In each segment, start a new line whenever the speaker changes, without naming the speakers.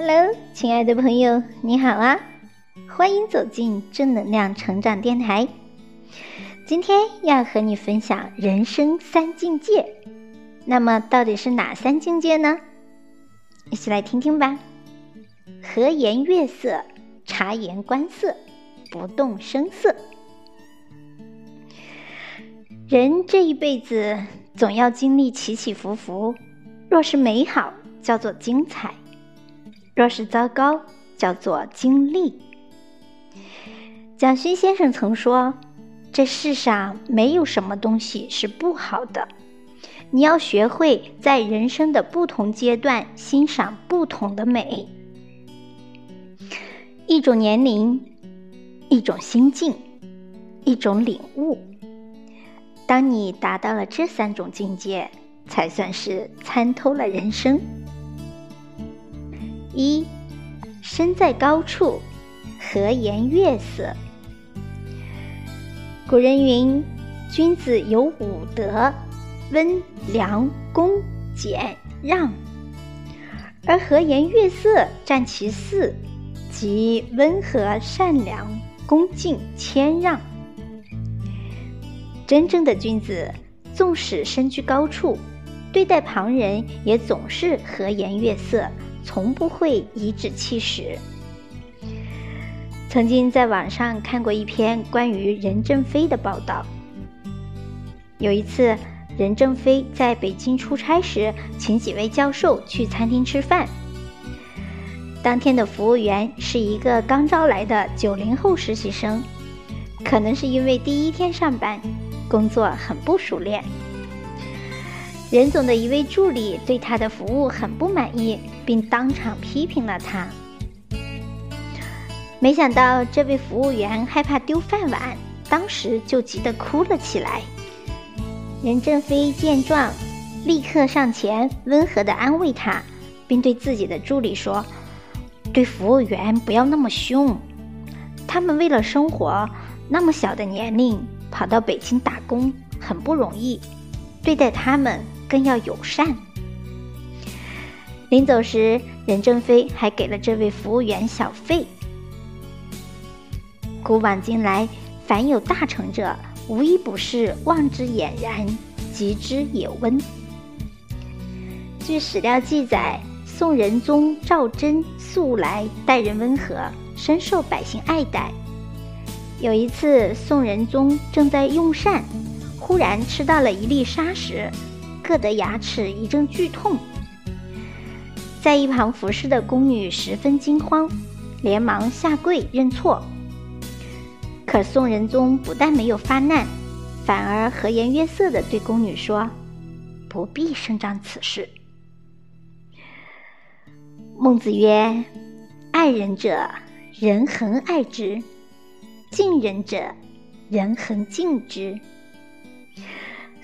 Hello，亲爱的朋友，你好啊！欢迎走进正能量成长电台。今天要和你分享人生三境界。那么，到底是哪三境界呢？一起来听听吧。和颜悦色，察言观色，不动声色。人这一辈子总要经历起起伏伏，若是美好，叫做精彩；若是糟糕，叫做经历。蒋勋先生曾说：“这世上没有什么东西是不好的，你要学会在人生的不同阶段欣赏不同的美。一种年龄，一种心境，一种领悟。”当你达到了这三种境界，才算是参透了人生。一，身在高处，和颜悦色。古人云：“君子有五德：温良恭俭让。”而和颜悦色占其四，即温和、善良、恭敬、谦让。真正的君子，纵使身居高处，对待旁人也总是和颜悦色，从不会颐指气使。曾经在网上看过一篇关于任正非的报道。有一次，任正非在北京出差时，请几位教授去餐厅吃饭。当天的服务员是一个刚招来的九零后实习生，可能是因为第一天上班。工作很不熟练，任总的一位助理对他的服务很不满意，并当场批评了他。没想到这位服务员害怕丢饭碗，当时就急得哭了起来。任正非见状，立刻上前温和地安慰他，并对自己的助理说：“对服务员不要那么凶，他们为了生活，那么小的年龄。”跑到北京打工很不容易，对待他们更要友善。临走时，任正非还给了这位服务员小费。古往今来，凡有大成者，无一不是望之俨然，及之也温。据史料记载，宋仁宗赵祯素来待人温和，深受百姓爱戴。有一次，宋仁宗正在用膳，忽然吃到了一粒沙石，硌得牙齿一阵剧痛。在一旁服侍的宫女十分惊慌，连忙下跪认错。可宋仁宗不但没有发难，反而和颜悦色地对宫女说：“不必声张此事。”孟子曰：“爱人者，人恒爱之。”敬人者，人恒敬之。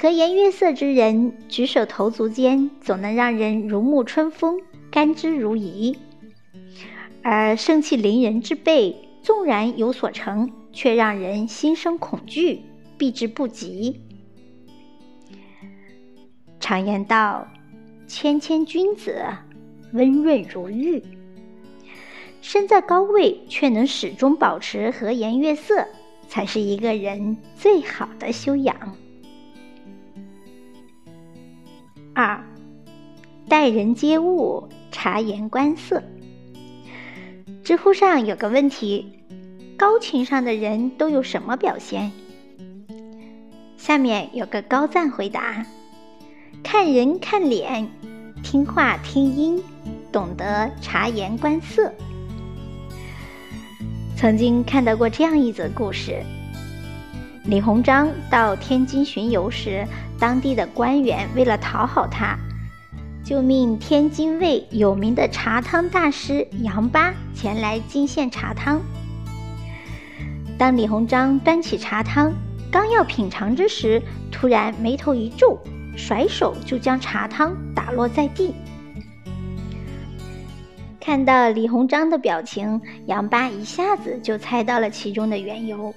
和颜悦色之人，举手投足间总能让人如沐春风，甘之如饴；而盛气凌人之辈，纵然有所成，却让人心生恐惧，避之不及。常言道：“谦谦君子，温润如玉。”身在高位却能始终保持和颜悦色，才是一个人最好的修养。二，待人接物，察言观色。知乎上有个问题：高情商的人都有什么表现？下面有个高赞回答：看人看脸，听话听音，懂得察言观色。曾经看到过这样一则故事：李鸿章到天津巡游时，当地的官员为了讨好他，就命天津卫有名的茶汤大师杨八前来进献茶汤。当李鸿章端起茶汤，刚要品尝之时，突然眉头一皱，甩手就将茶汤打落在地。看到李鸿章的表情，杨八一下子就猜到了其中的缘由。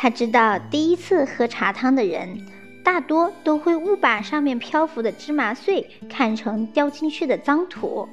他知道第一次喝茶汤的人，大多都会误把上面漂浮的芝麻碎看成掉进去的脏土，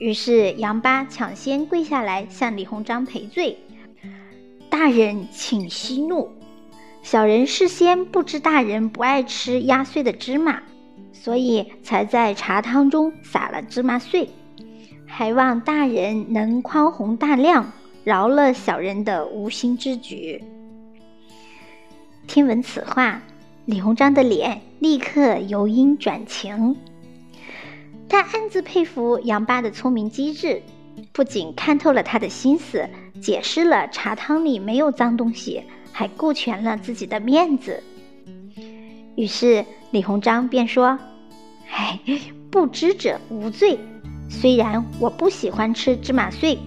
于是杨八抢先跪下来向李鸿章赔罪：“大人，请息怒。小人事先不知大人不爱吃压碎的芝麻，所以才在茶汤中撒了芝麻碎。还望大人能宽宏大量，饶了小人的无心之举。”听闻此话，李鸿章的脸立刻由阴转晴。他暗自佩服杨八的聪明机智，不仅看透了他的心思，解释了茶汤里没有脏东西，还顾全了自己的面子。于是李鸿章便说：“哎，不知者无罪。虽然我不喜欢吃芝麻碎，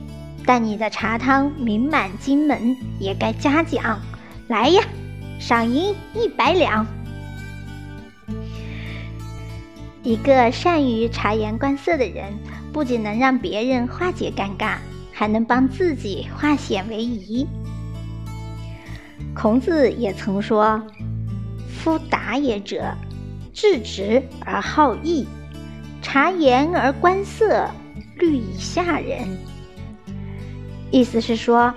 但你的茶汤名满京门，也该嘉奖。来呀！”赏银一百两。一个善于察言观色的人，不仅能让别人化解尴尬，还能帮自己化险为夷。孔子也曾说：“夫达也者，质直而好义，察言而观色，虑以下人。”意思是说，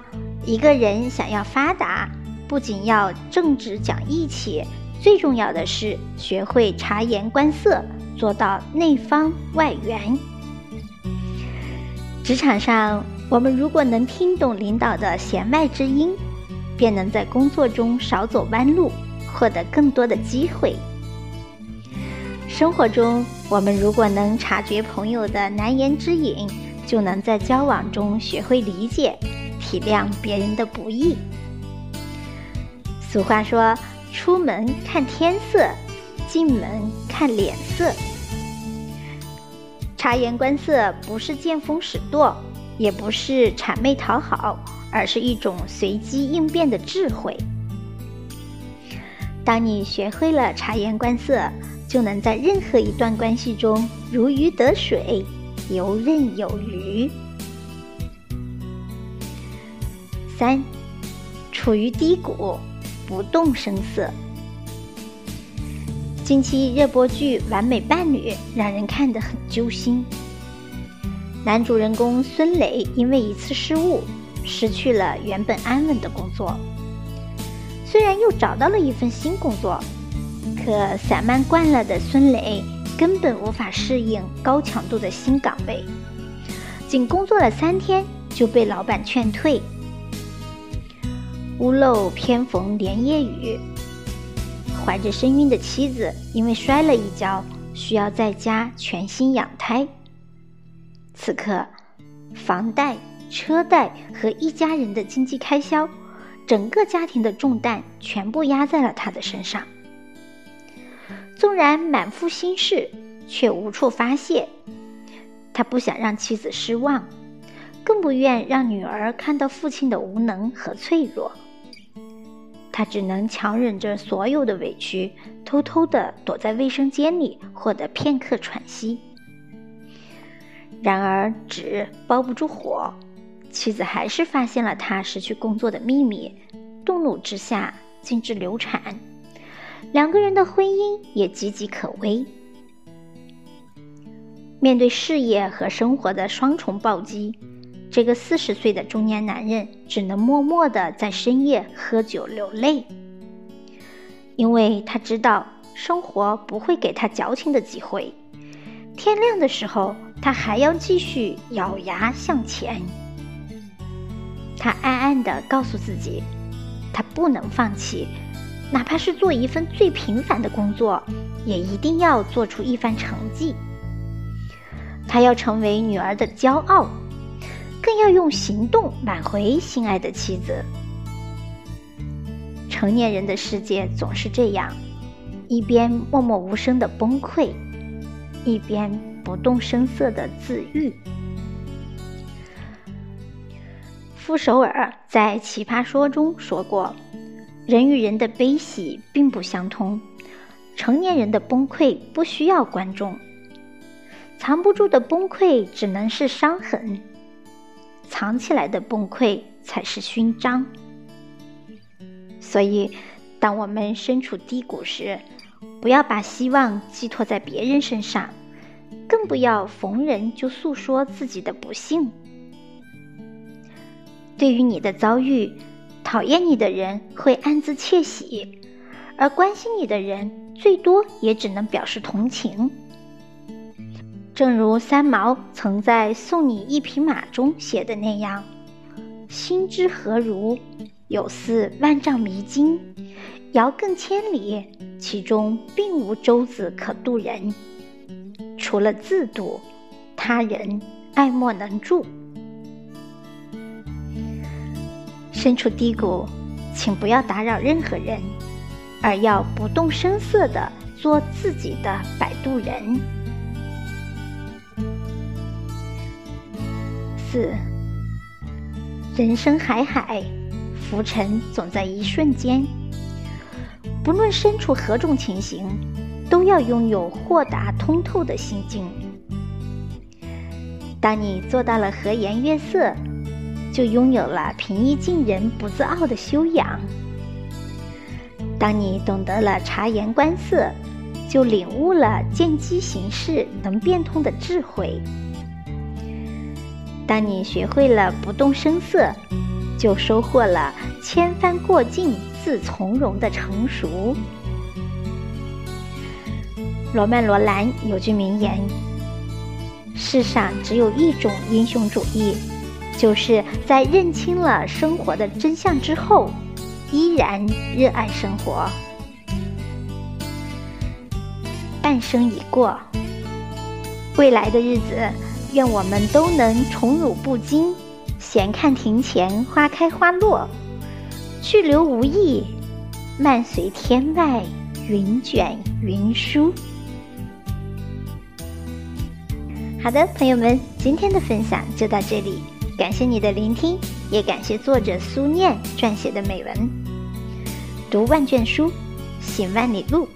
一个人想要发达。不仅要正直讲义气，最重要的是学会察言观色，做到内方外圆。职场上，我们如果能听懂领导的弦外之音，便能在工作中少走弯路，获得更多的机会。生活中，我们如果能察觉朋友的难言之隐，就能在交往中学会理解、体谅别人的不易。俗话说：“出门看天色，进门看脸色。”察言观色不是见风使舵，也不是谄媚讨好，而是一种随机应变的智慧。当你学会了察言观色，就能在任何一段关系中如鱼得水，游刃有余。三，处于低谷。不动声色。近期热播剧《完美伴侣》让人看得很揪心。男主人公孙磊因为一次失误，失去了原本安稳的工作。虽然又找到了一份新工作，可散漫惯了的孙磊根本无法适应高强度的新岗位。仅工作了三天，就被老板劝退。屋漏偏逢连夜雨，怀着身孕的妻子因为摔了一跤，需要在家全心养胎。此刻，房贷、车贷和一家人的经济开销，整个家庭的重担全部压在了他的身上。纵然满腹心事，却无处发泄。他不想让妻子失望，更不愿让女儿看到父亲的无能和脆弱。他只能强忍着所有的委屈，偷偷的躲在卫生间里，获得片刻喘息。然而纸包不住火，妻子还是发现了他失去工作的秘密，动怒之下禁止流产，两个人的婚姻也岌岌可危。面对事业和生活的双重暴击。这个四十岁的中年男人只能默默的在深夜喝酒流泪，因为他知道生活不会给他矫情的机会。天亮的时候，他还要继续咬牙向前。他暗暗的告诉自己，他不能放弃，哪怕是做一份最平凡的工作，也一定要做出一番成绩。他要成为女儿的骄傲。更要用行动挽回心爱的妻子。成年人的世界总是这样，一边默默无声的崩溃，一边不动声色的自愈。傅首尔在《奇葩说》中说过：“人与人的悲喜并不相通，成年人的崩溃不需要观众，藏不住的崩溃只能是伤痕。”藏起来的崩溃才是勋章。所以，当我们身处低谷时，不要把希望寄托在别人身上，更不要逢人就诉说自己的不幸。对于你的遭遇，讨厌你的人会暗自窃喜，而关心你的人最多也只能表示同情。正如三毛曾在《送你一匹马》中写的那样：“心之何如，有似万丈迷津，遥亘千里，其中并无舟子可渡人。除了自渡，他人爱莫能助。”身处低谷，请不要打扰任何人，而要不动声色地做自己的摆渡人。四，人生海海，浮沉总在一瞬间。不论身处何种情形，都要拥有豁达通透的心境。当你做到了和颜悦色，就拥有了平易近人、不自傲的修养；当你懂得了察言观色，就领悟了见机行事、能变通的智慧。当你学会了不动声色，就收获了千帆过尽自从容的成熟。罗曼·罗兰有句名言：“世上只有一种英雄主义，就是在认清了生活的真相之后，依然热爱生活。”半生已过，未来的日子。愿我们都能宠辱不惊，闲看庭前花开花落，去留无意，漫随天外云卷云舒。好的，朋友们，今天的分享就到这里，感谢你的聆听，也感谢作者苏念撰写的美文。读万卷书，行万里路，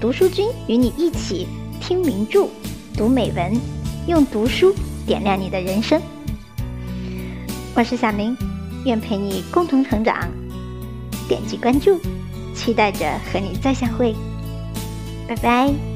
读书君与你一起听名著，读美文。用读书点亮你的人生。我是小明，愿陪你共同成长。点击关注，期待着和你再相会。拜拜。